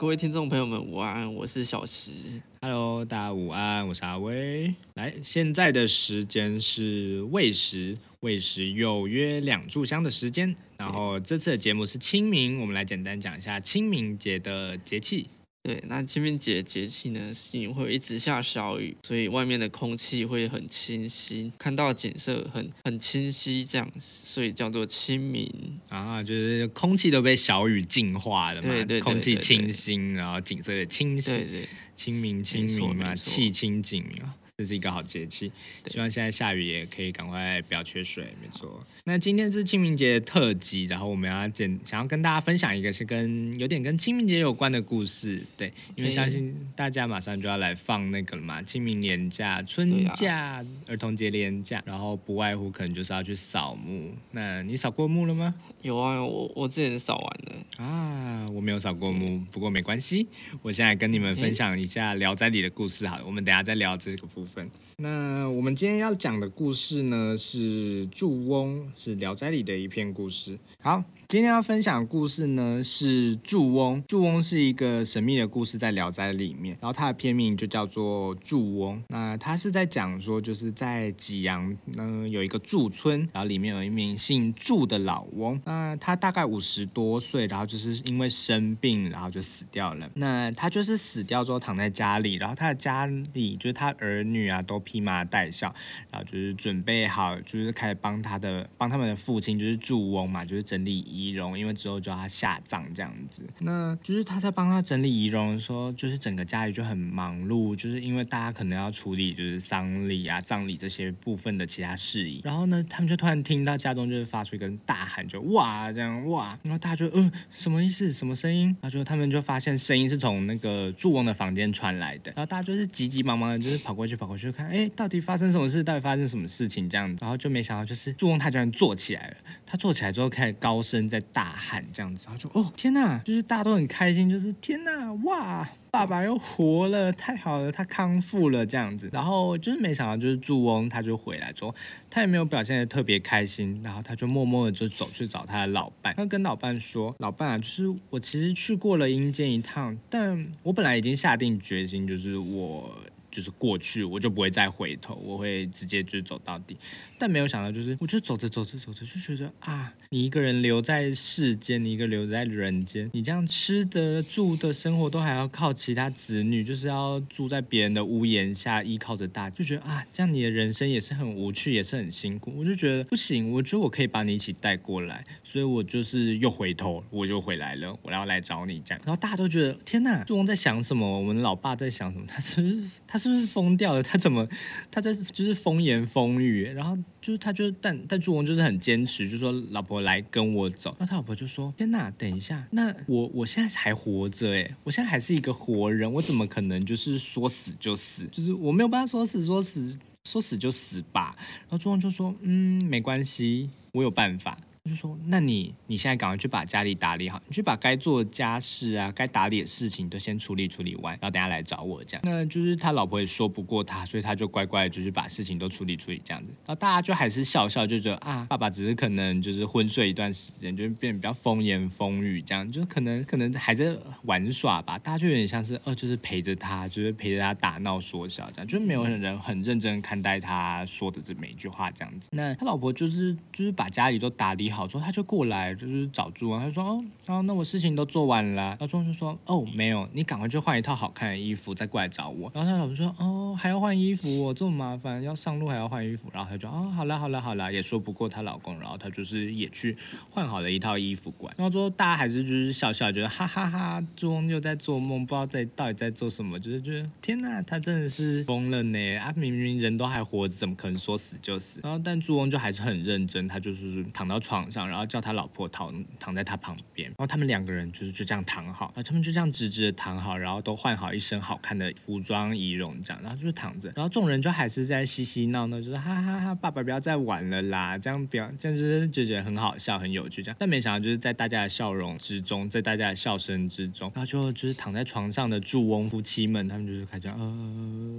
各位听众朋友们，午安，我是小石。Hello，大家午安，我是阿威。来，现在的时间是未时，未时有约两炷香的时间。然后这次的节目是清明，我们来简单讲一下清明节的节气。对，那清明节节气呢，是因为会一直下小雨，所以外面的空气会很清新，看到景色很很清晰，这样子，所以叫做清明。啊，就是空气都被小雨净化了嘛，对对，空气清新，然后景色也清新，对对，清明清明嘛，气清景明啊。这是一个好节气，希望现在下雨也可以赶快不要缺水。没错，那今天是清明节特辑，然后我们要简想要跟大家分享一个是跟有点跟清明节有关的故事。对，因为相信大家马上就要来放那个了嘛，清明年假、春假、儿童节连假，然后不外乎可能就是要去扫墓。那你扫过墓了吗？有啊，我我之前扫完了啊，我没有扫过墓，不过没关系，我现在跟你们分享一下《聊斋》里的故事。好了，我们等下再聊这个部分。那我们今天要讲的故事呢，是祝翁，是《聊斋》里的一篇故事。好。今天要分享的故事呢是祝翁。祝翁是一个神秘的故事，在《聊斋》里面，然后它的片名就叫做祝翁。那他是在讲说，就是在济阳呢有一个祝村，然后里面有一名姓祝的老翁。那他大概五十多岁，然后就是因为生病，然后就死掉了。那他就是死掉之后躺在家里，然后他的家里就是他儿女啊都披麻戴孝，然后就是准备好，就是开始帮他的帮他们的父亲就是祝翁嘛，就是整理遗仪。容，因为之后就要下葬这样子，那就是他在帮他整理仪容的时候，就是整个家里就很忙碌，就是因为大家可能要处理就是丧礼啊、葬礼这些部分的其他事宜。然后呢，他们就突然听到家中就是发出一个大喊，就哇这样哇，然后大家就呃什么意思？什么声音？然后就他们就发现声音是从那个祝翁的房间传来的，然后大家就是急急忙忙的，就是跑过去跑过去看，哎，到底发生什么事？到底发生什么事情？这样，然后就没想到就是祝翁他居然坐起来了，他坐起来之后开始高声。在大喊这样子，然后就哦天哪，就是大家都很开心，就是天哪哇，爸爸又活了，太好了，他康复了这样子。然后就是没想到，就是祝翁他就回来之后，他也没有表现的特别开心，然后他就默默的就走去找他的老伴，他跟老伴说：“老伴啊，就是我其实去过了阴间一趟，但我本来已经下定决心，就是我。”就是过去，我就不会再回头，我会直接就走到底。但没有想到，就是我就走着走着走着，就觉得啊，你一个人留在世间，你一个留在人间，你这样吃的住的生活都还要靠其他子女，就是要住在别人的屋檐下，依靠着大，就觉得啊，这样你的人生也是很无趣，也是很辛苦。我就觉得不行，我觉得我可以把你一起带过来，所以我就是又回头，我就回来了，我要来找你这样。然后大家都觉得天呐，祝翁在想什么？我们老爸在想什么？他是他。是不是疯掉了？他怎么他在就是风言风语，然后就是他就但但朱红就是很坚持，就说老婆来跟我走。那他老婆就说：天哪，等一下，那我我现在还活着哎，我现在还是一个活人，我怎么可能就是说死就死？就是我没有办法说死说死说死就死吧。然后朱红就说：嗯，没关系，我有办法。就说，那你你现在赶快去把家里打理好，你去把该做的家事啊、该打理的事情都先处理处理完，然后等下来找我这样。那就是他老婆也说不过他，所以他就乖乖就是把事情都处理处理这样子。然后大家就还是笑笑，就觉得啊，爸爸只是可能就是昏睡一段时间，就变得比较风言风语这样，就可能可能还在玩耍吧。大家就有点像是呃，就是陪着他，就是陪着他打闹说笑这样，就没有人很认真看待他说的这每一句话这样子。那他老婆就是就是把家里都打理好。之后他就过来，就是找朱王。他说：“哦，哦，那我事情都做完了。”然后朱翁就说：“哦，没有，你赶快去换一套好看的衣服，再过来找我。”然后他老婆说：“哦，还要换衣服，哦，这么麻烦，要上路还要换衣服。”然后他就：“哦，好了，好了，好了。”也说不过她老公，然后他就是也去换好了一套衣服过来。然后之后大家还是就是笑笑，觉得哈哈哈，朱翁又在做梦，不知道在到底在做什么，就是觉得天哪，他真的是疯了呢！啊，明明人都还活着，怎么可能说死就死？然后但朱翁就还是很认真，他就是躺到床。床上，然后叫他老婆躺躺在他旁边，然后他们两个人就是就这样躺好，啊，他们就这样直直的躺好，然后都换好一身好看的服装仪容，这样，然后就是躺着，然后众人就还是在嬉嬉闹闹，就是哈哈哈，爸爸不要再玩了啦，这样不要，这样子就觉得很好笑，很有趣，这样，但没想到就是在大家的笑容之中，在大家的笑声之中，然后就就是躺在床上的祝翁夫妻们，他们就是开始呃。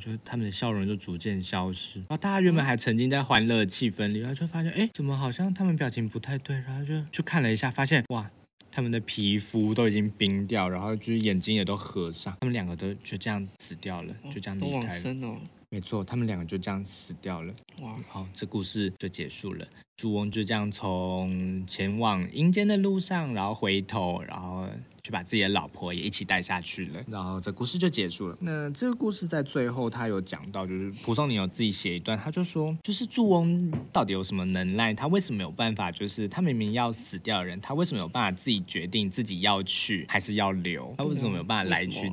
啊，就他们的笑容就逐渐消失，然后大家原本还沉浸在欢乐气氛里，然后就发现，哎，怎么好像他们表情不太对，然后就去看了一下，发现，哇，他们的皮肤都已经冰掉，然后就是眼睛也都合上，他们两个都就这样死掉了，就这样离开了。没错，他们两个就这样死掉了。哇，好，这故事就结束了。朱翁就这样从前往阴间的路上，然后回头，然后去把自己的老婆也一起带下去了。然后这故事就结束了。那这个故事在最后，他有讲到，就是蒲松龄有自己写一段，他就说，就是祝翁到底有什么能耐？他为什么有办法？就是他明明要死掉的人，他为什么有办法自己决定自己要去还是要留？他为什么有办法来去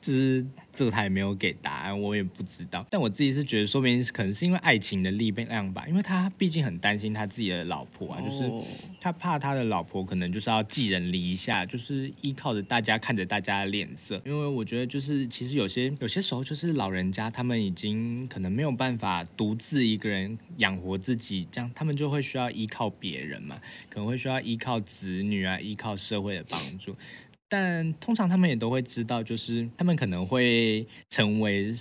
就是这个他也没有给答案，我也不知道。但我自己是觉得，说明可能是因为爱情的力量吧，因为他毕竟很担心他自己的老婆啊，就是哦他怕他的老婆可能就是要寄人篱下，就是依靠着大家看着大家的脸色。因为我觉得就是其实有些有些时候就是老人家他们已经可能没有办法独自一个人养活自己，这样他们就会需要依靠别人嘛，可能会需要依靠子女啊，依靠社会的帮助。但通常他们也都会知道，就是他们可能会成为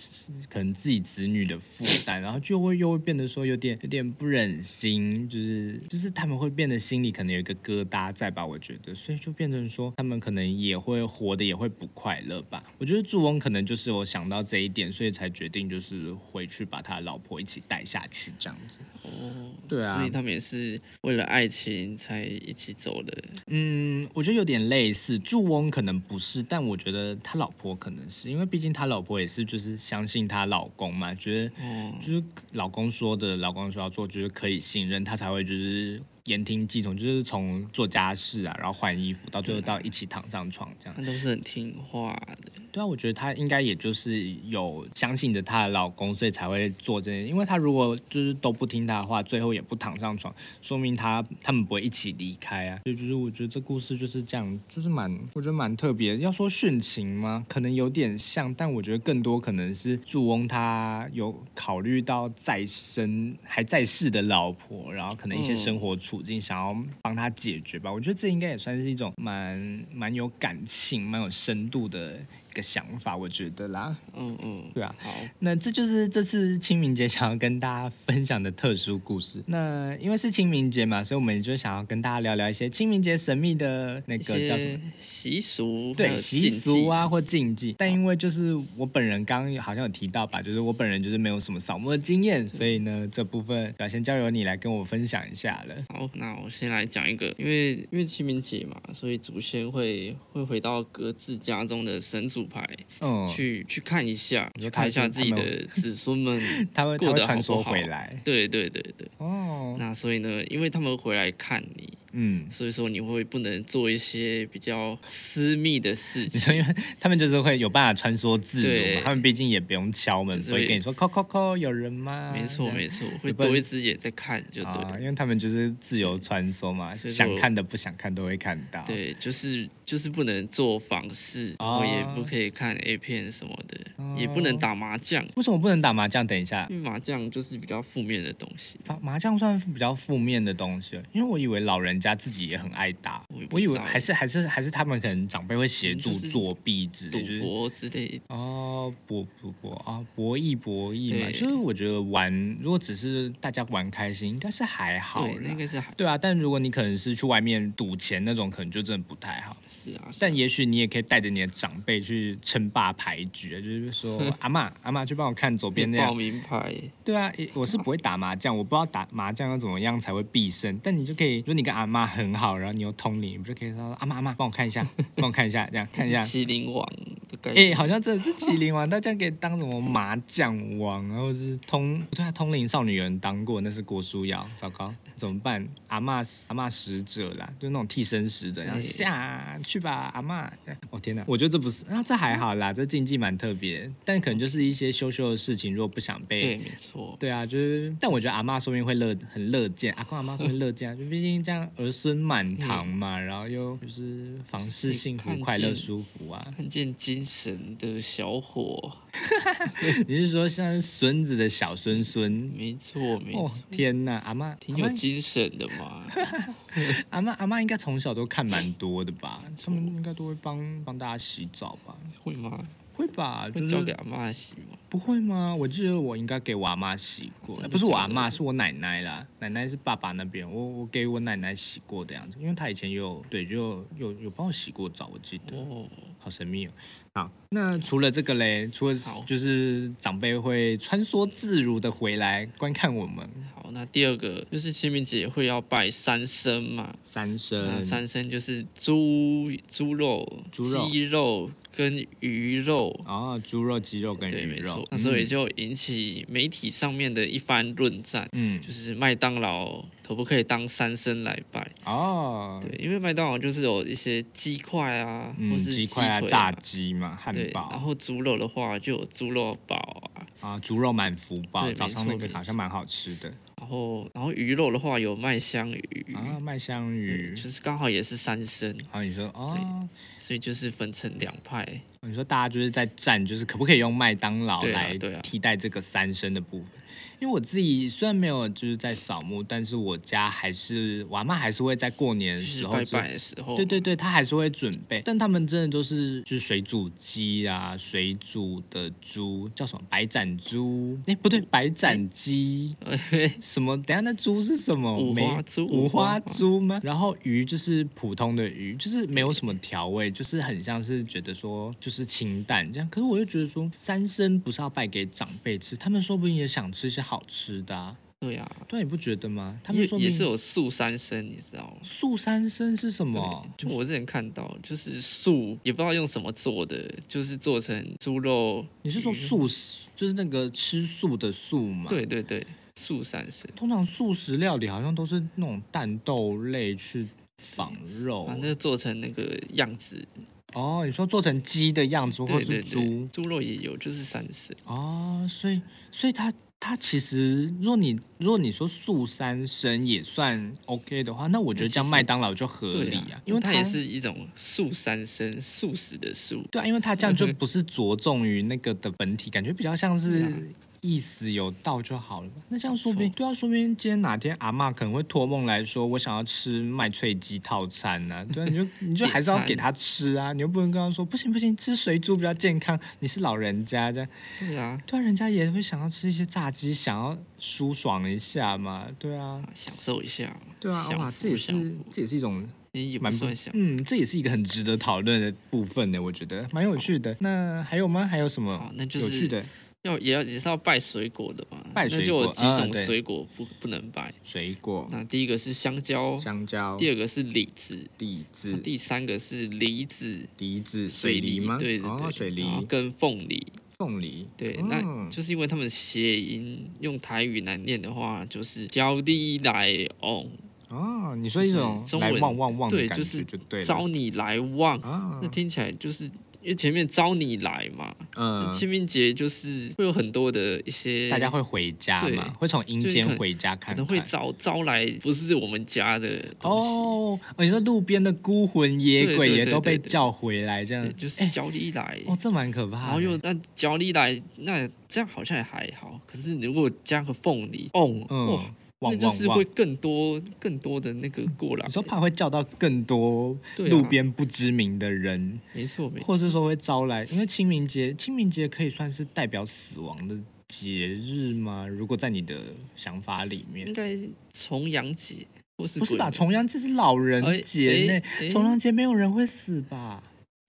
可能自己子女的负担，然后就会又会变得说有点有点不忍心，就是就是他们会变得心里可能有一个疙瘩在吧？我觉得，所以就变成说他们可能也会活得也会不快乐吧。我觉得祝翁可能就是我想到这一点，所以才决定就是回去把他老婆一起带下去这样子。哦，对啊所以他们也是为了爱情才一起走的。嗯，我觉得有点类似，祝翁可能不是，但我觉得他老婆可能是因为毕竟他老婆也是就是相信她老公嘛，觉得哦，就是老公说的，老公说要做就是可以信任，他才会就是言听计从，就是从做家事啊，然后换衣服，到最后到一起躺上床这样。他都是很听话的。对啊，我觉得她应该也就是有相信着她的老公，所以才会做这些。因为她如果就是都不听她的话，最后也不躺上床，说明她他们不会一起离开啊。所以就是我觉得这故事就是这样，就是蛮我觉得蛮特别。要说殉情吗？可能有点像，但我觉得更多可能是祝翁他有考虑到在生还在世的老婆，然后可能一些嗯生活处境想要帮他解决吧。我觉得这应该也算是一种蛮蛮有感情、蛮有深度的一个想法，我觉得啦。嗯嗯，对啊，好，那这就是这次清明节想要跟大家分享的特殊故事。那因为是清明节嘛，所以我们就想要跟大家聊聊一些清明节神秘的那个叫什么？习俗，对习俗啊，或禁忌，但因为就是我本人刚刚好像有提到吧，就是我本人就是没有什么扫墓的经验，所以呢这部分要先交由你来跟我分享一下了。好，那我先来讲一个，因为因为清明节嘛，所以祖先会会回到各自家中的神主牌、嗯，去去看一下看一下自己的子孙们 他会过得好不好回来对对对对，哦，那所以呢，因为他们回来看你，嗯。所以说你会不能做一些比较私密的事，情。因为他们就是会有办法穿梭自如嘛，他们毕竟也不用敲门，就是不会跟你说“扣扣扣”，有人吗？没错没错，会多一只眼在看就对啊，了。因为他们就是自由穿梭嘛，想看的不想看都会看到。，对，就是就是不能做房事，然后也哦不可以看 A 片什么的，也不能打麻将，为什么不能打麻将？等一下，因为麻将就是比较负面的东西。麻麻将算比较负面的东西了，因为我以为老人家自己也很爱打，我我以为还是还是还是他们可能长辈会协助作弊之类，赌博之类的，哦，博博博啊，博弈博弈嘛，对就是我觉得玩如果只是大家玩开心，应该是还好应。该是还对啊，但如果你可能是去外面赌钱那种，可能就真的不太好。是啊，是啊但也许你也可以带着你的长辈去称霸牌局啊，就是说 阿妈阿妈去帮我看左边那报。名牌，对啊，我是不会打麻将，我不知道打麻将要怎么样才会必胜。但你就可以，如果你跟阿嬷很好，然后你又通灵，你不就可以说阿妈阿妈帮我看一下，帮我看一下，这样看一下。麒麟王的概哎、念。好像真的是麒麟王，大家可以当什么麻将王，然后是通，对啊，通灵少女有人当过，那是郭书瑶，糟糕，怎么办？阿妈阿妈使者啦，就那种替身使者，然下去吧，阿嬷。哦天哪，我觉得这不是啊，这还好啦，这禁忌蛮特别，但可能就是一些羞羞的事情，如果不想被对，没错。对啊，就是，但我觉得阿妈说不定会乐很乐见，阿公阿妈说不定乐见啊，就毕竟这样儿孙满堂嘛，然后又就是房事幸福、快乐、舒服啊。看见精神的小伙，你是说像孙子的小孙孙？没错没哦错，天呐，阿妈挺有精神的嘛。阿妈阿妈应该从小都看蛮多的吧？他们应该都会帮帮大家洗澡吧？会吗？会吧？就是会交给阿妈洗吗？不会吗？我记得我应该给我阿妈洗过，不是我阿妈，是我奶奶啦。奶奶是爸爸那边，我我给我奶奶洗过的样子，因为她以前有对，就有有帮我洗过澡，我记得。哦，好神秘哦。好，那除了这个嘞，除了就是长辈会穿梭自如的回来观看我们好，那第二个就是清明节会要拜三牲嘛，三那生三牲就是猪、猪肉鸡肉跟鱼肉。哦，猪肉、鸡肉跟对，鱼肉。那所以就引起媒体上面的一番论战，嗯。就是麦当劳可不可以当三牲来拜？哦，对，因为麦当劳就是有一些鸡块啊，或嗯，是鸡块啊、腿炸鸡嘛、汉堡，然堡后猪肉的话就有猪肉堡啊，啊，猪肉满福堡，对早上那个好像蛮好吃的然后然后鱼肉的话有麦香鱼，啊，麦香，鱼。就是刚好也是三升。啊你说所以哦，所以就是分成两派。你说大家就是在战，就是可不可以用麦当劳来替代这个三生的部分？因为我自己虽然没有就是在扫墓，但是我家还是我阿妈还是会在过年的时候就拜的时候，对对对，她还是会准备，但他们真的都是就是水煮鸡啊，水煮的猪叫什么白斩猪？哎，不对，白斩鸡。什么？等下那猪是什么？五花猪五花猪吗？然后鱼就是普通的鱼，就是没有什么调味，就是很像是觉得说就是清淡这样。可是我又觉得说三生不是要拜给长辈吃，他们说不定也想吃一些好吃的啊。对呀、对，你不觉得吗？他们说也是有素三生，你知道吗？素三生是什么？就我之前看到，就是素也不知道用什么做的，就是做成猪肉。你是说素食，就是那个吃素的素吗？，对对对，素三生，通常素食料理好像都是那种蛋豆类去仿肉。反正做成那个样子。哦，你说做成鸡的样子，或对对是猪对，猪肉也有，就是三生。哦，所以所以它它其实，如果你如果你说素三生也算 OK 的话，那我觉得这样麦当劳就合理啊，因为它也是一种素三生，素食的素。对啊，因为它这样就不是着重于那个的本体，感觉比较像是意思有到就好了。那这样说不定对啊，说不定今天哪天阿妈可能会托梦来说，我想要吃麦脆鸡套餐呢、对啊，你就你就还是要给他吃啊，你又不能跟他说不行不行，吃水煮比较健康，你是老人家这样。对啊，对啊，人家也会想要吃一些炸鸡，想要舒爽一下嘛。对啊，享受一下。对啊，享哇，福这也是这也是一种蛮不算享。嗯，这也是一个很值得讨论的部分呢，我觉得蛮有趣的。那还有吗？还有什么那就是有趣的要也要也是要拜水果的嘛，拜水那就有几种水果不、不能拜。水果？那第一个是香蕉，香蕉、第二个是李子，李子、第三个是梨子、梨子、水梨吗？对对对，哦，水梨跟凤梨。凤梨。对，嗯那就是因为他们谐音用台语来念的话，就是招你来旺，哦，你说一种中文旺旺旺对就是。招你来旺，啊那，听起来就是因为前面招你来嘛，嗯，清明节就是会有很多的一些大家会回家嘛，会从阴间回家看看。可能会招招来不是我们家的。哦，你说路边的孤魂野鬼也都被叫回来，这样对，就是哎教你来，哦，这蛮可怕的。然后又那教你来，那这样好像也还好。可是如果加个凤梨，哦，嗯哇，那就是会。更多更多的那个过来你。说怕会叫到更多路边不知名的人，没错没错，或是说会招来，因为清明节，清明节可以算是代表死亡的节日吗？如果在你的想法里面应，该重阳节或是不是吧？重阳节是老人哎节呢，重阳节没有人会死吧？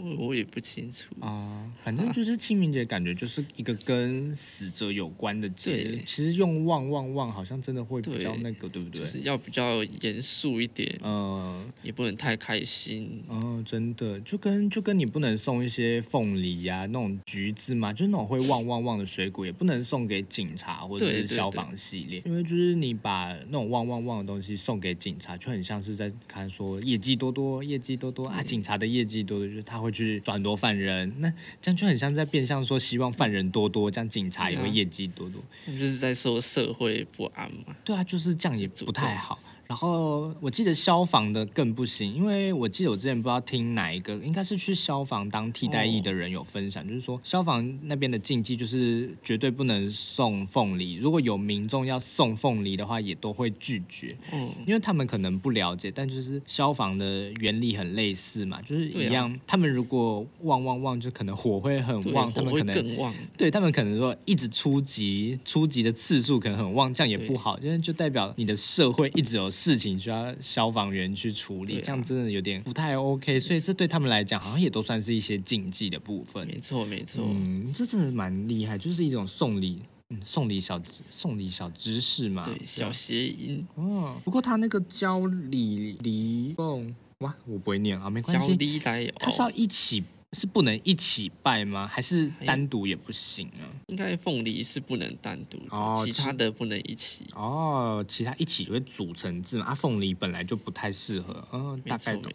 我我也不清楚。啊，反正就是清明节，感觉就是一个跟死者有关的节日。其实用旺旺旺，好像真的会比较那个，对不对就？是要比较严肃一点，嗯也不能太开心。嗯，真的就跟就跟你不能送一些凤梨呀、那种橘子嘛，就是那种会旺旺旺的水果，也不能送给警察或者是消防系列，因为就是你把那种旺旺旺的东西送给警察，就很像是在看说业绩多多，业绩多多啊，警察的业绩多多，就是他会去抓很多犯人，那这样就很像在变相说希望犯人多多，这样警察也会业绩多多。那就是在说社会不安嘛。对啊，就是这样也不太好。然后我记得消防的更不行，因为我记得我之前不知道听哪一个，应该是去消防当替代役的人有分享，就是说消防那边的禁忌就是绝对不能送凤梨，如果有民众要送凤梨的话，也都会拒绝，嗯，因为他们可能不了解，但就是消防的原理很类似嘛，就是一样，他们如果旺旺旺，就可能火会很，旺，他们可能更旺。对他们可能说一直出击，出击的次数可能很旺，这样也不好，因为就代表你的社会一直有事情需要消防员去处理，啊这样真的有点不太 OK，所以这对他们来讲好像也都算是一些禁忌的部分。没错，没错。嗯，这真的蛮厉害，就是一种送礼，嗯，送礼小送礼小知识嘛。对，小谐音，哦，不过他那个交礼礼凤，哇，我不会念啊，没关交系。力来哦，他是要一起，是不能一起拜吗？还是单独也不行啊？应该凤梨是不能单独的，哦其他的不能一起。哦，其他一起就会组成字嘛。啊，凤梨本来就不太适合。嗯、没错，大概懂。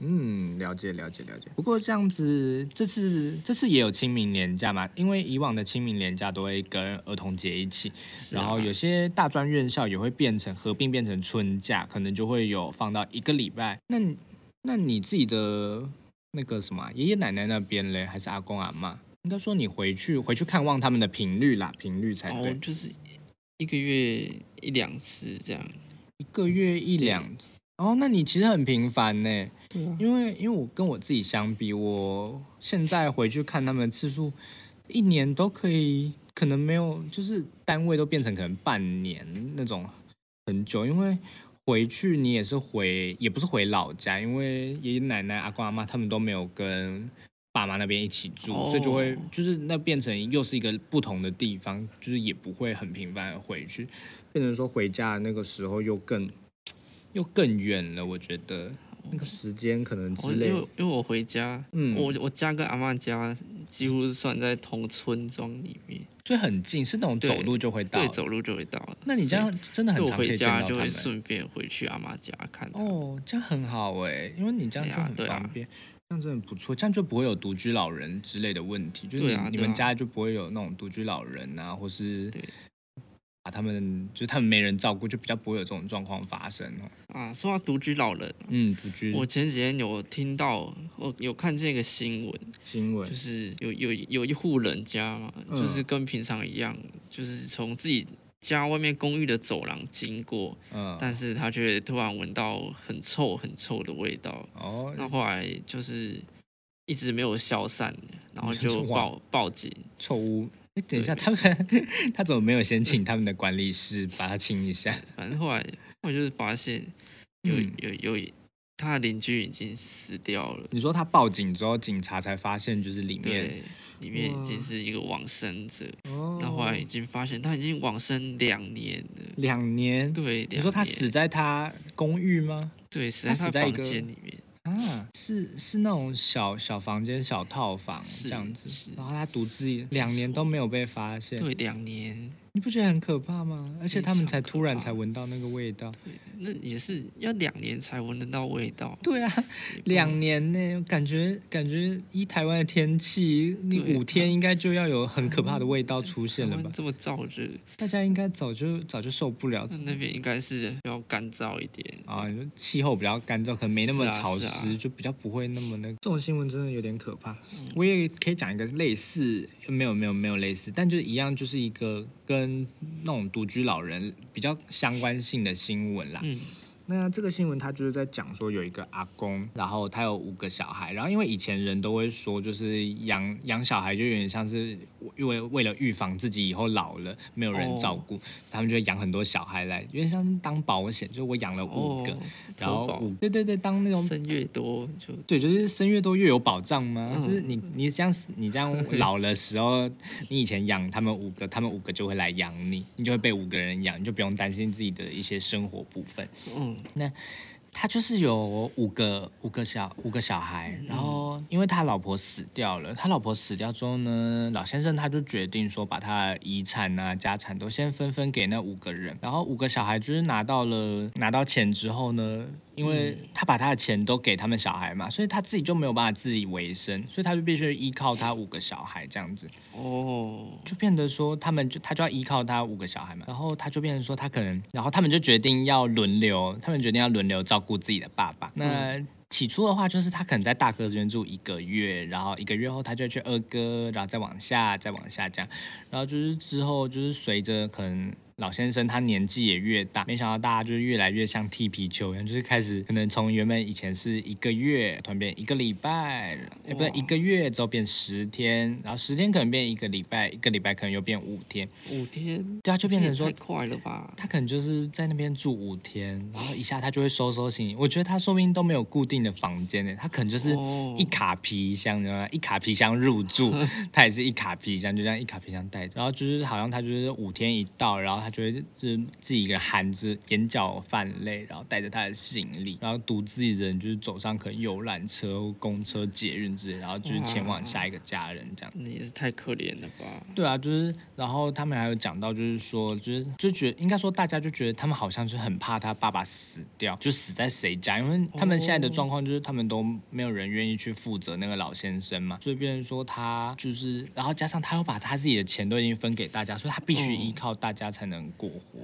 嗯，了解了解了解。不过这样子，这次这次也有清明年假嘛？因为以往的清明年假都会跟儿童节一起，啊然后有些大专院校也会变成合并变成春假，可能就会有放到一个礼拜。那你那你自己的那个什么啊爷爷奶奶那边嘞，还是阿公阿妈？应该说你回去回去看望他们的频率啦，频率才对。哦，就是一个月一两次这样。一个月一两。哦，那你其实很频繁呢，对啊，因为因为我跟我自己相比，我现在回去看他们的次数，一年都可以，可能没有，就是单位都变成可能半年那种很久，因为回去你也是回，也不是回老家，因为爷爷奶奶、阿公阿妈他们都没有跟爸妈那边一起住，哦所以就会就是那变成又是一个不同的地方，就是也不会很频繁的回去，变成说回家的那个时候又更又更远了，我觉得那个时间可能因之类为因为我回家，嗯。我我家跟阿妈家几乎是算在同村庄里面，所以很近，是那种走路就会到对，走路就会到了。那你这样真的，很常回家到他们。就会顺便回去阿妈家看。哦，这样很好哎，因为你这样就很对啊啊方便，这样真的不错，这样就不会有独居老人之类的问题，就是你,、们家就不会有那种独居老人啊，或是对把他们就是他们没人照顾，就比较不会有这种状况发生哦。啊，说到独居老人，嗯，独居。我前几天有听到，我有看见一个新闻，新闻。就是有有有一户人家嘛，嗯。就是跟平常一样，就是从自己家外面公寓的走廊经过，嗯。但是他却突然闻到很臭很臭的味道，哦。那后来就是一直没有消散，然后就哇报报警，臭屋。哎，等一下，他们他怎么没有先请他们的管理师把他清一下？反正后来后来就是发现有、嗯有有他的邻居已经死掉了，你说他报警之后，警察才发现就是里面，里面已经是一个往生者，哦那后来已经发现他已经往生两年了，两年。对，你说他死在他公寓吗？对死在他房间里面，啊，是是那种小小房间、小套房这样子，然后他独自两年都没有被发现，对，两年，你不觉得很可怕吗？而且他们才突然才闻到那个味道。那也是要两年才闻得到味道，对啊，两年呢，感觉感觉依台湾的天气，你五天应该就要有很可怕的味道出现了吧？这么燥热，大家应该早就早就受不了那那边应该是比较干燥一点啊，气候比较干燥，可能没那么潮是湿，啊就比较不会那么那个。这种新闻真的有点可怕。嗯我也可以讲一个类似，没有没有没有类似，但就是一样，就是一个跟那种独居老人比较相关性的新闻啦。嗯，那这个新闻他就是在讲说有一个阿公，然后他有五个小孩，然后因为以前人都会说，就是养养小孩就有点像是因为为了预防自己以后老了没有人照顾，他们就会养很多小孩来，因为像是当保险，就我养了五个，哦，然后五对对对，当那种生越多就对，就是生越多越有保障吗？嗯就是你你这样你这样老的时候，你以前养他们五个，他们五个就会来养你，你就会被五个人养，你就不用担心自己的一些生活部分。嗯他就是有五个五个小五个小孩，然后因为他老婆死掉了，他老婆死掉之后呢，老先生他就决定说把他的遗产啊家产都先分分给那五个人，然后五个小孩就是拿到了拿到钱之后呢。因为他把他的钱都给他们小孩嘛，所以他自己就没有办法自己为生，所以他就必须依靠他五个小孩这样子。哦，就变得说他们就他就要依靠他五个小孩嘛，然后他就变成说他可能，然后他们就决定要轮流，他们决定要轮流照顾自己的爸爸。那起初的话就是他可能在大哥这边住一个月，然后一个月后他就去二哥，然后再往下，再往下这样，然后就是之后就是随着可能。老先生他年纪也越大，没想到大家就是越来越像踢皮球一样，就是开始可能从原本以前是一个月，突然变一个礼拜，哎，不对，一个月之后变十天，然后十天可能变一个礼拜，一个礼拜可能又变五天，五天，对啊，就变成说太快了吧？他可能就是在那边住五天，然后一下他就会收收行李。我觉得他说不定都没有固定的房间呢，他可能就是一卡皮箱，你知道吗？一卡皮箱入住，他也是一卡皮箱，就这样一卡皮箱带着，然后就是好像他就是五天一到，然后。他就会是自己一个含着眼角泛泪，然后带着他的行李，然后独自一人就是走上可能游览车、公车、捷运之类，然后就是前往下一个家人这样。那也是太可怜了吧？对啊，就是然后他们还有讲到，就是说，就是就觉得应该说大家就觉得他们好像是很怕他爸爸死掉，就死在谁家，因为他们现在的状况就是他们都没有人愿意去负责那个老先生嘛，所以变成说他就是，然后加上他又把他自己的钱都已经分给大家，所以他必须依靠大家才能。能过活，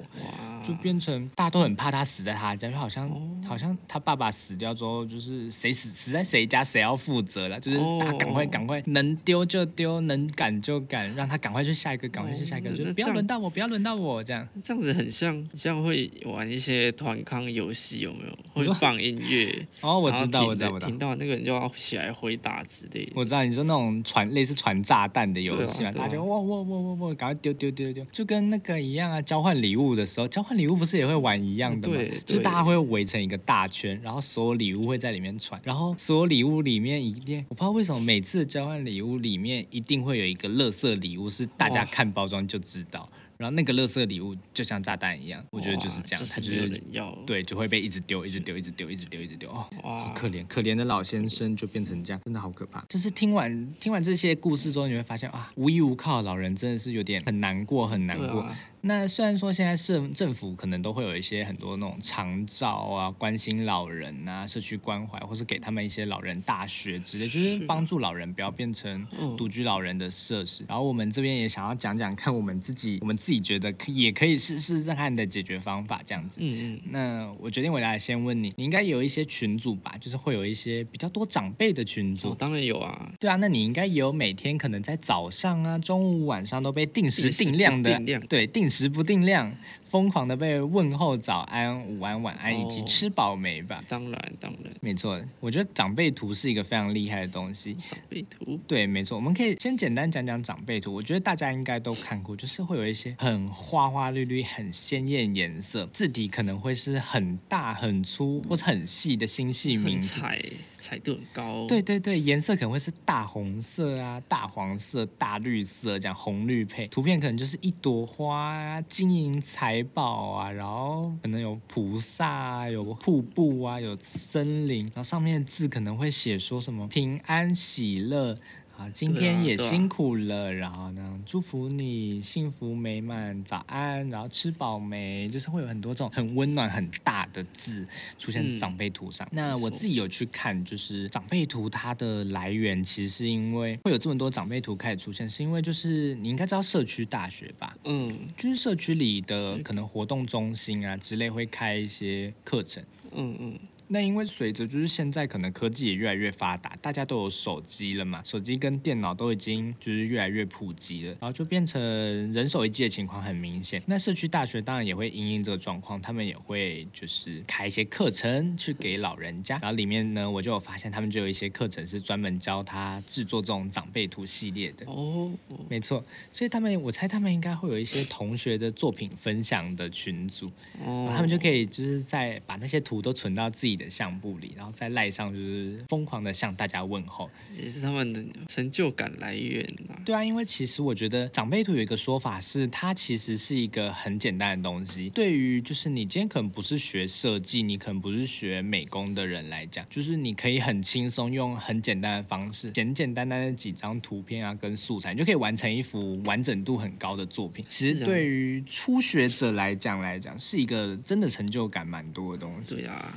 就变成大家都很怕他死在他家，就好像好像他爸爸死掉之后，就是谁死死在谁家，谁要负责了，就是大家赶快赶快能丢就丢，能赶就赶，让他赶快去下一个，赶快去下一个，就不要轮到我，不要轮到我这样。这样子很像像会玩一些团康游戏，有没有？会放音乐 哦，我知道，我知道，听到那个人就要起来回答之类。我知道你说那种传类似传炸弹的游戏嘛，大家哇哇哇哇哇，赶快丢丢丢丢，就跟那个一样啊。交换礼物的时候，交换礼物不是也会玩一样的吗？对就是大家会围成一个大圈，然后所有礼物会在里面传，然后所有礼物里面一定，我不知道为什么每次交换礼物里面一定会有一个乐色礼物，是大家看包装就知道。然后那个垃圾礼物就像炸弹一样，我觉得就是这样，他就是要对，就会被一直丢，一直丢，一直丢，一直丢，一直丢。哦，好可怜，可怜的老先生就变成这样，真的好可怕。就是听完听完这些故事之后，你会发现啊，无依无靠的老人真的是有点很难过，很难过。那虽然说现在政政府可能都会有一些很多那种长照啊，关心老人啊，社区关怀，或是给他们一些老人大学之类，就是帮助老人不要变成独居老人的设施。然后我们这边也想要讲讲看，我们自己我们自己觉得可也可以试试看的解决方法这样子。嗯嗯。那我决定回来先问你，你应该有一些群组吧？就是会有一些比较多长辈的群组。当然有啊。对啊，那你应该有每天可能在早上啊、中午、晚上都被定时定量的，对定。时不定量，疯狂的被问候早安、午安、晚安，以及吃饱没吧？当然，当然，没错。我觉得长辈图是一个非常厉害的东西。长辈图，对，没错。我们可以先简单讲讲长辈图。我觉得大家应该都看过，就是会有一些很花花绿绿、很鲜艳颜色，字体可能会是很大、很粗或者很细的星系名彩，彩度很高。对对对，颜色可能会是大红色啊、大黄色、大绿色，这样红绿配。图片可能就是一朵花。啊，金银财宝啊，然后可能有菩萨啊，有瀑布啊，有森林，然后上面的字可能会写说什么平安喜乐。啊，今天也辛苦了，然后呢，祝福你幸福美满，早安，然后吃饱没？就是会有很多这种很温暖、很大的字出现在长辈图上。那我自己有去看，就是长辈图它的来源，其实是因为会有这么多长辈图开始出现，是因为就是你应该知道社区大学吧？嗯，就是社区里的可能活动中心啊之类会开一些课程。嗯嗯。那因为随着就是现在可能科技也越来越发达，大家都有手机了嘛，手机跟电脑都已经就是越来越普及了，然后就变成人手一机的情况很明显。那社区大学当然也会因应这个状况，他们也会就是开一些课程去给老人家，然后里面呢我就有发现他们就有一些课程是专门教他制作这种长辈图系列的哦，没错，所以他们我猜他们应该会有一些同学的作品分享的群组，哦，他们就可以就是在把那些图都存到自己的。的相簿里，然后在赖上就是疯狂的向大家问候。也是他们的成就感来源啊。对啊，因为其实我觉得长辈图有一个说法是，它其实是一个很简单的东西。对于就是你今天可能不是学设计，你可能不是学美工的人来讲，就是你可以很轻松用很简单的方式，简简单单的几张图片啊跟素材，你就可以完成一幅完整度很高的作品。其实对于初学者来讲来讲，是一个真的成就感蛮多的东西。对啊，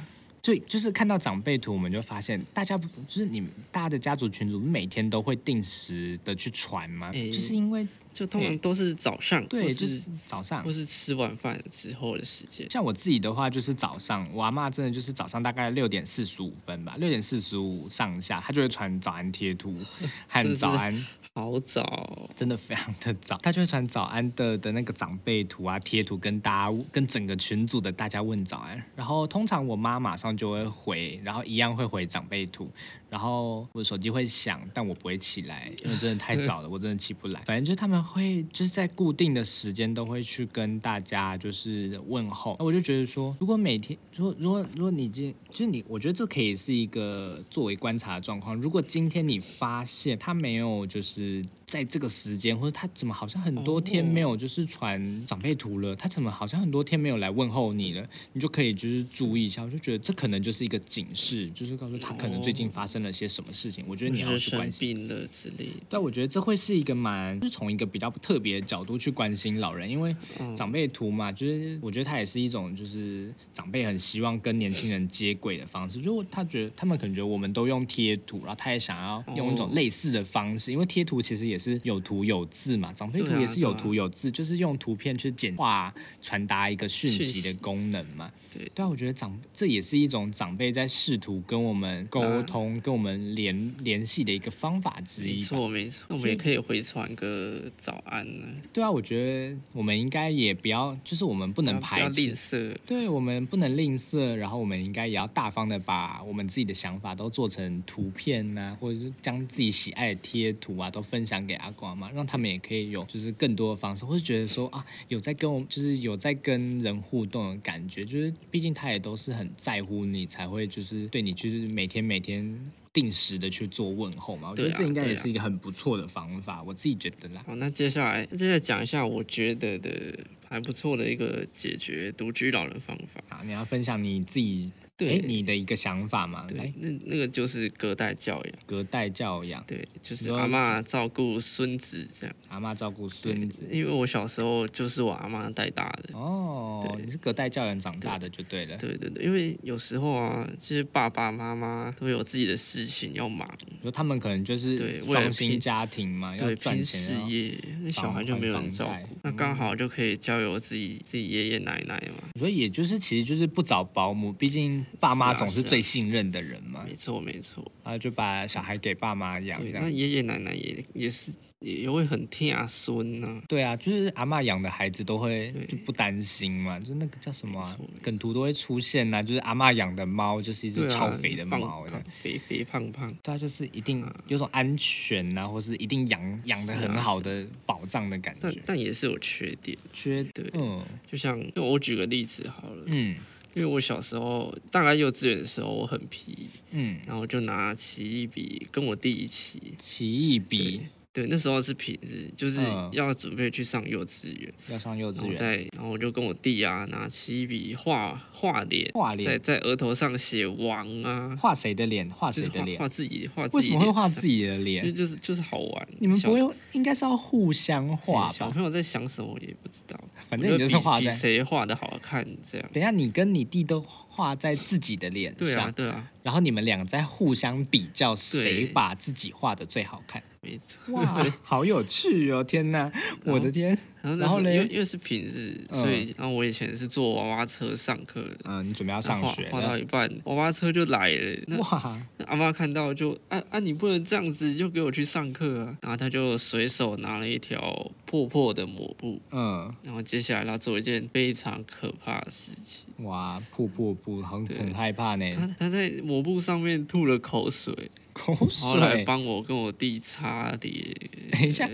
所以就是看到长辈图，我们就发现大家不就是你们大家的家族群组每天都会定时的去传吗？哎就是因为就通常都是早上，对，就是早上或。是吃完饭之后的时间。像我自己的话，就是早上，我阿妈真的就是早上大概六点四十五分吧，六点四十五上下，她就会传早安贴图 真和早安，好早，真的非常的早，她就会传早安的的那个长辈图啊贴图，跟大家跟整个群组的大家问早安。然后通常我妈马上就会回，然后一样会回长辈图，然后我手机会响，但我不会起来，因为真的太早了，我真的起不来。反正就是他们会就是在固定的时间都会去跟大家就是问候。那我就觉得说，如果每天，如果如果如果你今就是你，我觉得这可以是一个作为观察的状况。如果今天你发现他没有就是在这个时间，或者他怎么好像很多天没有就是传长辈图了，他怎么好像很多天没有来问候你了，你就可以就是注意一下。我就觉得这可能就是一个警示，就是告诉他可能最近发生了些什么事情。我觉得你要去关心。病了之类的。但我觉得这会是一个蛮，就是从一个比较特别的角度去关心老人，因为嗯长辈图嘛，就是我觉得他也是一种，就是长辈很希望跟年轻人接轨的方式。就他觉得他们可能觉得我们都用贴图，然后他也想要用一种哦类似的方式，因为贴图其实也是有图有字嘛，长辈图也是有图有字，就是用图片去简化传达一个讯讯息的功能嘛。对对啊，我觉得长这也是一种长辈在试图跟我们沟啊通、跟我们联联系的一个方法之一没。错没错，我们也可以回传个早安呢，对啊，我觉得我们应该也不要，就是我们不能排斥吝，啬。对我们不能吝啬，然后我们应该也要大方的把我们自己的想法都做成图片呐、或者是将自己喜爱的贴图啊都分享给阿公阿妈，让他们也可以有就是更多的方式，或是觉得说啊有在跟我就是有在跟人互动的感觉，就是毕竟他也都是很在乎你，才会就是对你就是每天每天。定时的去做问候嘛，我觉得这应该也是一个很不错的方法，我自己觉得啦。好，那接下来接下来讲一下我觉得的还不错的一个解决独居老人方法。啊，你要分享你自己对哎你的一个想法嘛？来对，，那那个就是隔代教养。隔代教养，对，就是阿嬷照顾孙子这样。阿妈照顾孙子。因为我小时候就是我阿妈带大的。哦，对你是隔代教养长大的就对了。对对对，因为有时候啊，其实爸爸妈妈都有自己的事情要忙，就他们可能就是对为了双薪家庭嘛，要赚钱。事业，那小孩就没有人照顾，那刚好就可以交由自己自己爷爷奶奶嘛。所以也就是其实就是不找保姆，毕竟爸妈总是最信任的人嘛，没错没错，然后就把小孩给爸妈养对，那爷爷奶奶也也是也也会很听啊孙呐，对啊，就是阿嬷养的孩子都会就不担心嘛，就那个叫什么啊？梗图都会出现呐、就是阿嬷养的猫就是一只超肥的放猫肥肥胖胖，对啊，就是一定有种安全呐、或是一定养养的很好的保障的感但觉。但也是有缺点，缺对嗯。就像就我举个例子好了，嗯因为我小时候大概幼稚园的时候我很皮，嗯，然后就拿奇异笔跟我弟一起，奇异笔对，那时候是平日，就是嗯要准备去上幼稚园，要上幼稚园，然后再，然后我就跟我弟啊拿奇异笔画画脸，画脸在在额头上写王啊，画谁的脸？画谁的脸？画自己，画自己为什么会画自己的就脸？就是就是好玩。你们不会应该是要互相画吧？小朋友在想什么我也不知道，反正你就是画在。谁画的好看这样。等一下，你跟你弟都画在自己的脸对啊，上，对啊，然后你们俩在互相比较谁把自己画的最好看。没错。哇，好有趣哦！天哪，我的天！然后然后嘞那时候因为因为是平日，嗯所以然后我以前是坐娃娃车上课的。嗯，你准备要上学画画到？一半，娃娃车就来了。那哇，那阿妈看到就啊啊，你不能这样子，就给我去上课啊！然后他就随手拿了一条破破的抹布，嗯，然后接下来他做一件非常可怕的事情，哇，瀑布布，很对很害怕呢。他他在抹布上面吐了口水，口水后来水，帮我跟我弟擦脸。等一下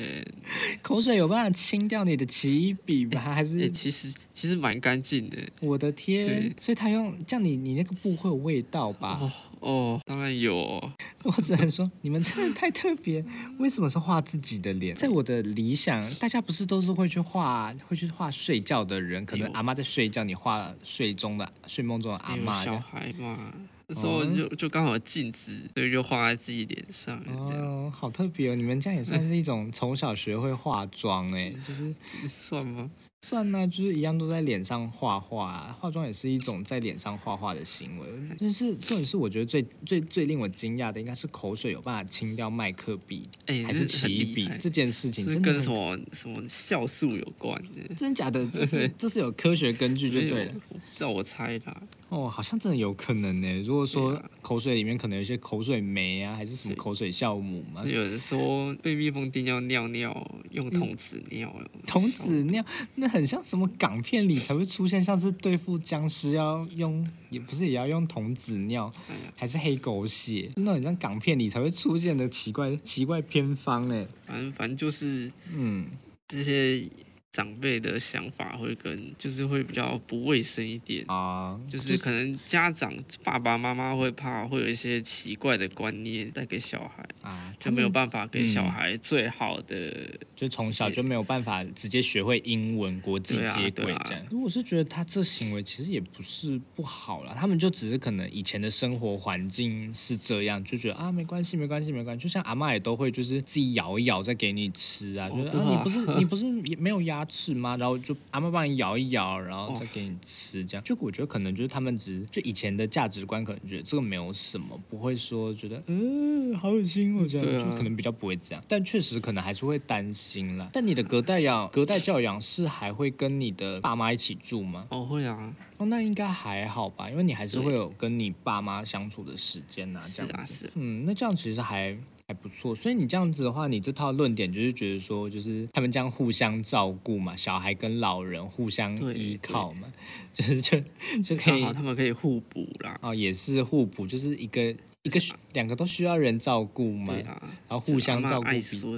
口水有办法清掉你的奇异笔吗？还哎、是其实其其实蛮干净的。我的天！所以他用这样你，你那个布会有味道吧？哦哦，当然有哦，我只能说，你们真的太特别。为什么是画自己的脸？在我的理想，大家不是都是会去画，会去画睡觉的人，可能阿妈在睡觉，你画睡中的、睡梦中的阿有小妈这样。孩嘛，那时候哦就就刚好镜子，所以就画在自己脸上，哦，好特别哦！你们这样也算是一种从小学会化妆哎，就是 算吗？算呢、就是一样都在脸上画画，化妆也是一种在脸上画画的行为。就是重点是，我觉得最最最令我惊讶的，应该是口水有办法清掉麦克笔欸，还是起笔这件事情，真的跟什么什么酵素有关的？真假的？这是 这是有科学根据就对了。我不知道我猜啦。哦，好像真的有可能呢。如果说口水里面可能有一些口水酶啊，还是什么口水酵母嘛，有人说被蜜蜂叮要尿尿用童子尿，童子尿，那很像什么港片里才会出现，像是对付僵尸要用，也不是也要用童子尿，哎，还是黑狗血，那种很像港片里才会出现的奇怪奇怪偏方哎。反正反正就是嗯，这些长辈的想法会跟就是会比较不卫生一点。啊，就是可能家长爸爸妈妈会怕会有一些奇怪的观念带给小孩，啊，就没有办法给小嗯孩最好的。就从小就没有办法直接学会英文、国际接轨这样。我是觉得他这行为其实也不是不好啦，他们就只是可能以前的生活环境是这样，就觉得啊没关系没关系没关系，就像阿妈也都会就是自己咬一咬再给你吃啊，觉得啊你不是你不是也没有牙齿吗？然后就阿妈帮你咬一咬，然后再哦给你吃这样。就我觉得可能就是他们只就以前的价值观可能觉得这个没有什么，不会说觉得呃好恶心哦这样，啊就可能比较不会这样，但确实可能还是会担心啦。但你的隔代养隔代教养是还会跟你的爸妈一起住吗？哦，会啊，哦，那应该还好吧，因为你还是会有跟你爸妈相处的时间呐、这样子。是啊，嗯，那这样其实还还不错。所以你这样子的话，你这套论点就是觉得说，就是他们这样互相照顾嘛，小孩跟老人互相依靠嘛，就是就 就可以他们可以互补啦。哦，也是互补，就是一个一个两个都需要人照顾嘛，啊，然后互相照顾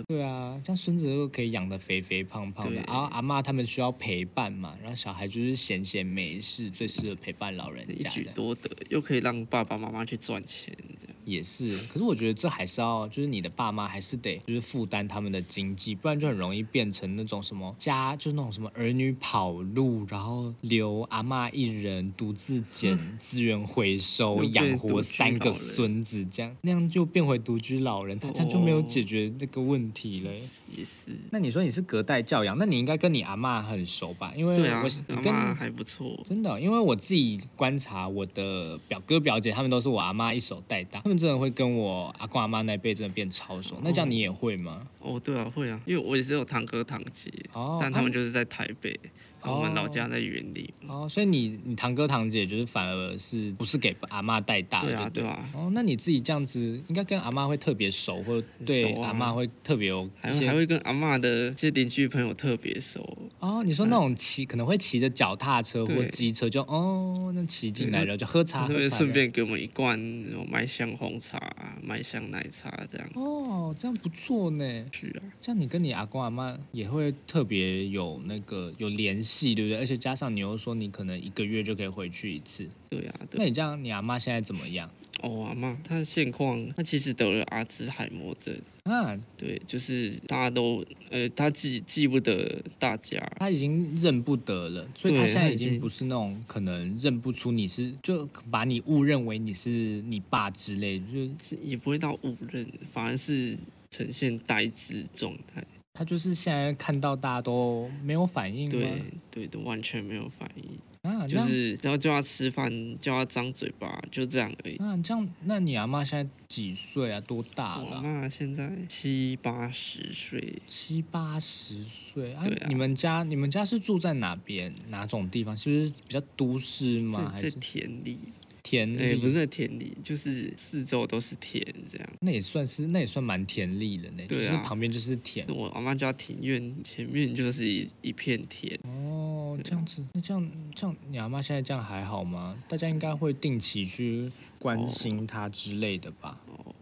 对啊，这样孙子又可以养得肥肥胖胖的，然后阿妈他们需要陪伴嘛，然后小孩就是闲闲没事，最适合陪伴老人一家的，举多得，又可以让爸爸妈妈去赚钱，这样也是。可是我觉得这还是要，就是你的爸妈还是得就是负担他们的经济，不然就很容易变成那种什么家，就是那种什么儿女跑路，然后留阿妈一人独自捡资源回收，养活三个孙子，这样那样就变回独居老人，他这样就没有哦解决那个问题了。也是。那你说你是隔代教养，那你应该跟你阿嬷很熟吧？因为对啊我，阿你跟妈还不错。真的，因为我自己观察我的表哥表姐，他们都是我阿妈一手带大，他们真的会跟我阿公阿妈那辈真的变超熟。那这样你也会吗？哦，对啊，会啊，因为我也是有堂哥堂姐，哦，但他们啊就是在台北，我们老家在园里。哦，所以你你堂哥堂姐就是反而是不是给阿妈带大的？对啊，对啊，哦，那你自己这样子，应该跟阿妈会特别熟，或者对阿妈会特别有还会还会跟阿妈的这些邻居朋友特别熟。哦，你说那种骑可能会骑着脚踏车或机车就哦，那骑进来对然后就喝茶，顺便给我们一罐那种麦香红茶、麦香奶茶这样。哦，这样不错呢。是啊，这样你跟你阿公阿妈也会特别有那个有联系，对不对？而且加上你又说你可能一个月就可以回去一次，对啊，对。那你这样你阿妈现在怎么样哦，阿妈，她的现况，她其实得了阿兹海默症。啊？对，就是大家都呃，她记记不得大家。她已经认不得了，所以他对现在已经不是那种可能认不出你是，就把你误认为你是你爸之类，就是是也不会到误认，反而是呈现呆滞状态。他就是现在看到大家都没有反应吗？对对，都完全没有反应，啊，这就是只要叫他吃饭，叫他张嘴巴，就这样而已。那这样，那你阿妈现在几岁啊？多大了啊？妈现在七八十岁，七八十岁啊啊你们家你们家是住在哪边？哪种地方？是不是比较都市吗？还是田里，田哎、里？不是在田里，就是四周都是田这样。那也算是那也算蛮田里的呢，对啊就是旁边就是田。我阿妈家庭院前面就是一一片田，哦，啊这样子，那这样这样，你阿妈现在这样还好吗？大家应该会定期去关心她之类的吧？哦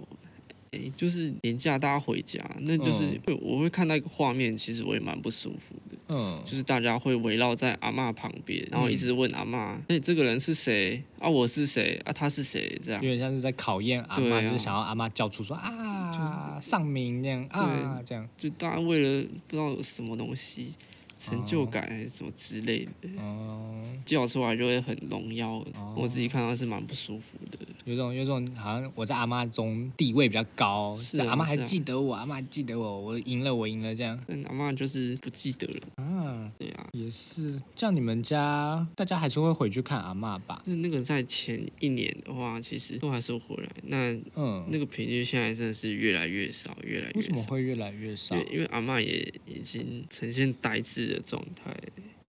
哎、就是年假大家回家，那就是、我会看到一个画面，其实我也蛮不舒服的。嗯，就是大家会围绕在阿嬷旁边，然后一直问阿嬷：“哎、这个人是谁？啊，我是谁？啊，他是谁？”这样有。点像是在考验阿妈，啊就是想要阿妈叫出说啊就是上名这样啊这样。就大家为了不知道有什么东西，成就感还是什么之类的，哦，叫出来就会很荣耀。哦我自己看到是蛮不舒服的。有种有种好像我在阿妈中地位比较高，是啊阿妈还记得我，阿妈还记得我，我赢了，我赢了这样但阿妈就是不记得了。啊，对啊，也是。像你们家，大家还是会回去看阿妈吧？那那个在前一年的话，其实都还是会回来。那嗯，那个频率现在真的是越来越少，越来越为什么少。会越来越少？对，因为阿妈也已经呈现呆滞的状态。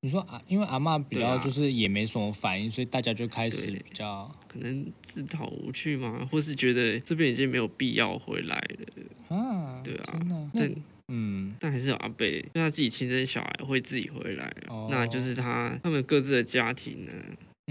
你说啊，因为阿妈比较就是也没什么反应，所以大家就开始对。比较可能自讨无趣嘛，或是觉得这边已经没有必要回来了。啊，对啊。但嗯，但还是有阿贝，因为他自己亲生小孩会自己回来，哦。那就是他他们各自的家庭呢，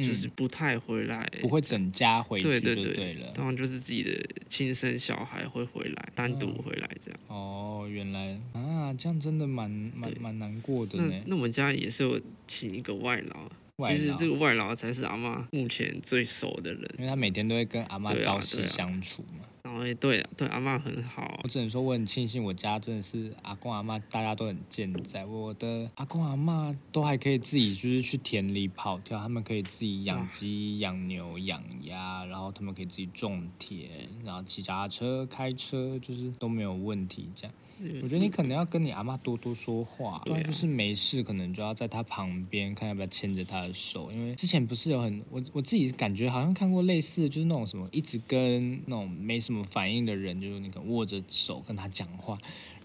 嗯就是不太回来，不会整家回去就对对对了。当然就是自己的亲生小孩会回来，单独嗯回来这样。哦，原来啊，这样真的蛮蛮蛮难过的那呢。那我们家也是有请一个外劳，其实这个外劳才是阿妈目前最熟的人，因为他每天都会跟阿妈朝夕相处嘛。然后也对对阿妈很好我，只能说我很庆幸我家真的是阿公阿妈大家都很健在，我的阿公阿妈都还可以自己就是去田里跑跳，他们可以自己养鸡、养牛、养鸭，然后他们可以自己种田，然后骑脚踏车、开车，就是都没有问题这样。我觉得你可能要跟你阿妈多多说话，对啊就是没事，可能就要在她旁边看要不要牵着她的手。因为之前不是有很我我自己感觉好像看过类似，就是那种什么一直跟那种没什么反应的人，就是你可能握着手跟他讲话，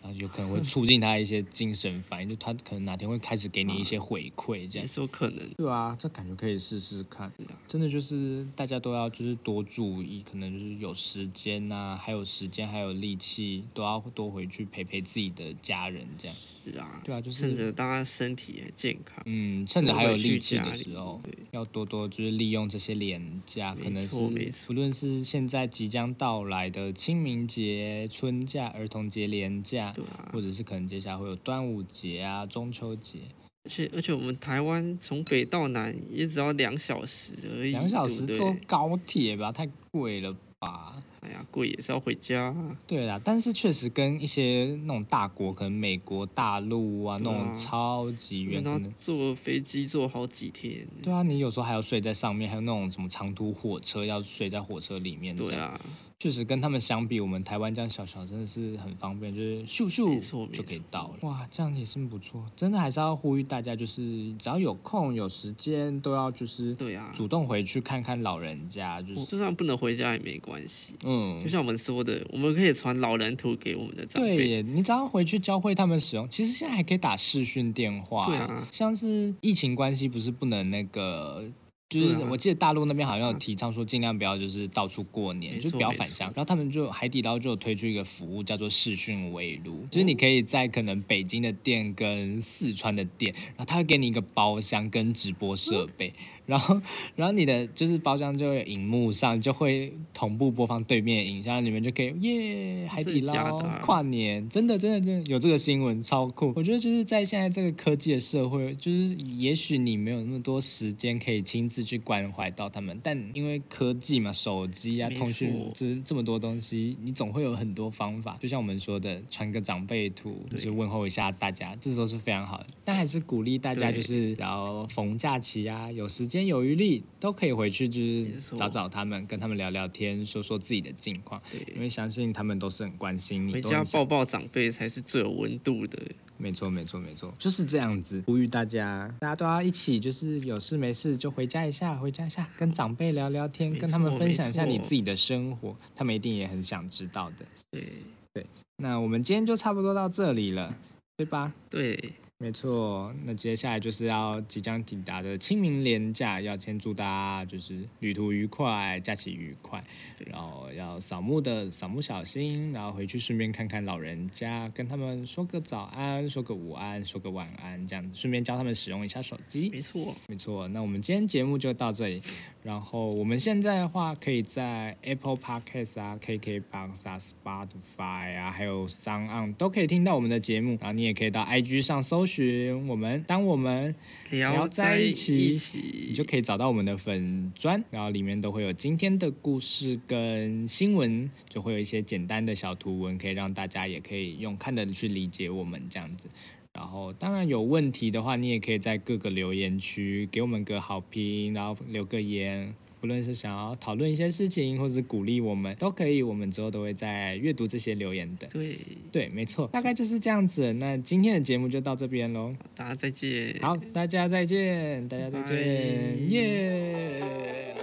然后有可能会促进他一些精神反应，就他可能哪天会开始给你一些回馈这样也样。是有可能。对啊，这感觉可以试试看。真的就是大家都要就是多注意，可能就是有时间呐、还有时间，还有力气，都要多回去陪陪自己的家人这样。是啊，对啊，就是趁着大家身体也健康，嗯，趁着还有力气的时候，对要多多就是利用这些廉价，可能是不论是现在即将到来的清明节、春假、儿童节年假，对啊，或者是可能接下来会有端午节啊、中秋节，而且而且我们台湾从北到南也只要两小时而已，两小时坐高铁吧，太贵了吧？哎呀，贵也是要回家啊，对啦，但是确实跟一些那种大国，可能美国大陆啊那种超级远，可然后能坐飞机坐好几天，对啊，你有时候还要睡在上面，还有那种什么长途火车要睡在火车里面，对，啊，确实跟他们相比，我们台湾这样小小真的是很方便，就是咻咻就可以到了。哇，这样也是不错，真的还是要呼吁大家，就是只要有空有时间，都要就是对啊，主动回去看看老人家，就是就算不能回家也没关系。嗯就，像我们说的，我们可以传老人图给我们的长辈。对耶，你只要回去教会他们使用，其实现在还可以打视讯电话。对啊像是疫情关系，不是不能那个。就是我记得大陆那边好像有提倡说，尽量不要就是到处过年，就不要返乡。然后他们就海底捞就有推出一个服务，叫做视讯围炉，就是你可以在可能北京的店跟四川的店，然后他会给你一个包厢跟直播设备，然后然后你的就是包厢就会荧幕上就会同步播放对面的影像，你们就可以耶海底捞跨年，真的真的真的有这个新闻，超酷。我觉得就是在现在这个科技的社会，就是也许你没有那么多时间可以亲自去关怀到他们，但因为科技嘛，手机啊、通讯错这这么多东西，你总会有很多方法。就像我们说的，传个长辈图，就是问候一下大家，这都是非常好的。但还是鼓励大家，就是然后逢假期啊，有时间有余力，都可以回去，就是找找他们，跟他们聊聊天，说说自己的近况。对因，为相信他们都是很关心你，回家抱抱长辈才是最有温度的。没错，没错，没错，就是这样子。呼吁大家，大家都要一起，就是有事没事就回家一下，回家一下，跟长辈聊聊天，跟他们分享一下你自己的生活，他们一定也很想知道的。对对那我们今天就差不多到这里了，对吧？对，没错，那接下来就是要即将抵达的清明连假，要先祝大家就是旅途愉快，假期愉快，然后要扫墓的扫墓小心，然后回去顺便看看老人家，跟他们说个早安，说个午安，说个晚安，这样顺便教他们使用一下手机。没错，没错，那我们今天节目就到这里。然后我们现在的话，可以在 Apple Podcast 啊、KKBox 啊、Spotify 啊，还有 s o n 都可以听到我们的节目。然后你也可以到 IG 上搜寻我们，当我们聊在一起，起，你就可以找到我们的粉砖，然后里面都会有今天的故事跟新闻，就会有一些简单的小图文，可以让大家也可以用看的去理解我们这样子。然后，当然有问题的话，你也可以在各个留言区给我们个好评，然后留个言。不论是想要讨论一些事情，或者是鼓励我们，都可以。我们之后都会在阅读这些留言的。对对，没错，大概就是这样子。那今天的节目就到这边喽，大家再见。好，大家再见，大家再见，耶。